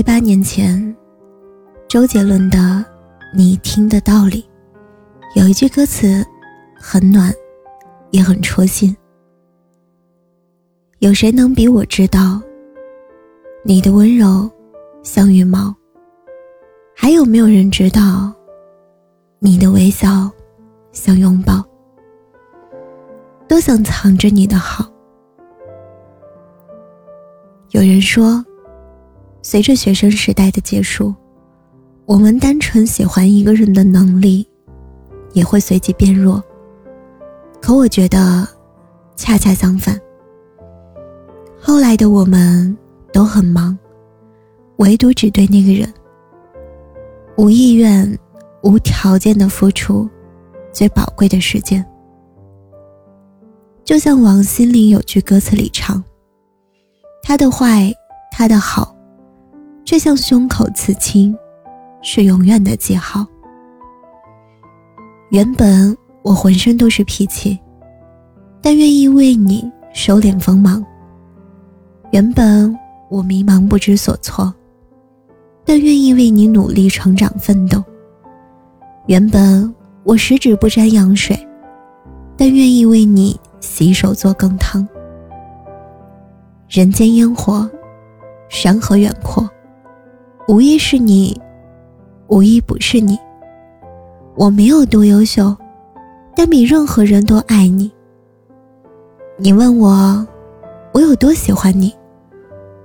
一八年前，周杰伦的《你听的道理》有一句歌词很暖，也很戳心。有谁能比我知道你的温柔像羽毛？还有没有人知道你的微笑像拥抱？都想藏着你的好。有人说。随着学生时代的结束，我们单纯喜欢一个人的能力也会随即变弱。可我觉得，恰恰相反。后来的我们都很忙，唯独只对那个人无意愿、无条件的付出最宝贵的时间。就像王心凌有句歌词里唱：“他的坏，他的好。”却像胸口刺青，是永远的记号。原本我浑身都是脾气，但愿意为你收敛锋芒。原本我迷茫不知所措，但愿意为你努力成长奋斗。原本我十指不沾阳水，但愿意为你洗手做羹汤。人间烟火，山河远阔。无一是你，无一不是你。我没有多优秀，但比任何人都爱你。你问我，我有多喜欢你？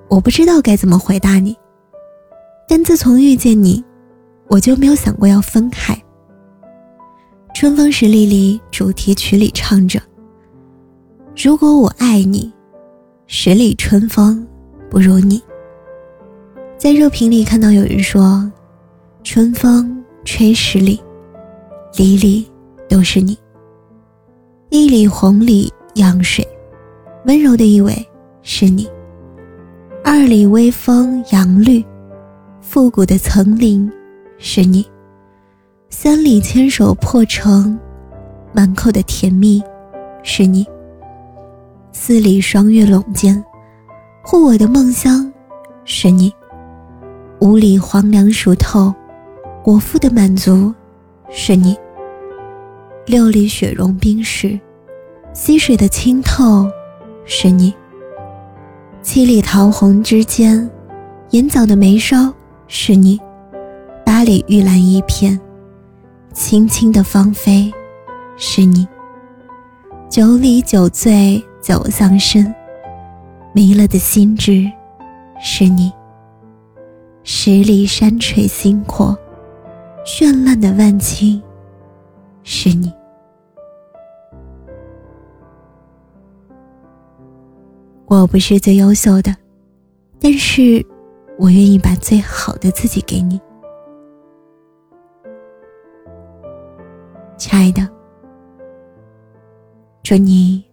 我不知道该怎么回答你。但自从遇见你，我就没有想过要分开。《春风十里》里主题曲里唱着：“如果我爱你，十里春风不如你。”在热评里看到有人说：“春风吹十里，里里都是你。一里红里漾水，温柔的一尾是你；二里微风扬绿，复古的层林是你；三里牵手破城，满口的甜蜜是你；四里霜月笼肩，护我的梦乡是你。”五里黄粱熟透，果腹的满足是你；六里雪融冰释，溪水的清透是你；七里桃红之间，眼角的眉梢是你；八里玉兰一片，轻轻的芳菲是你；九里酒醉酒伤身，迷了的心智是你。十里山垂星阔，绚烂的万顷是你。我不是最优秀的，但是我愿意把最好的自己给你，亲爱的。祝你，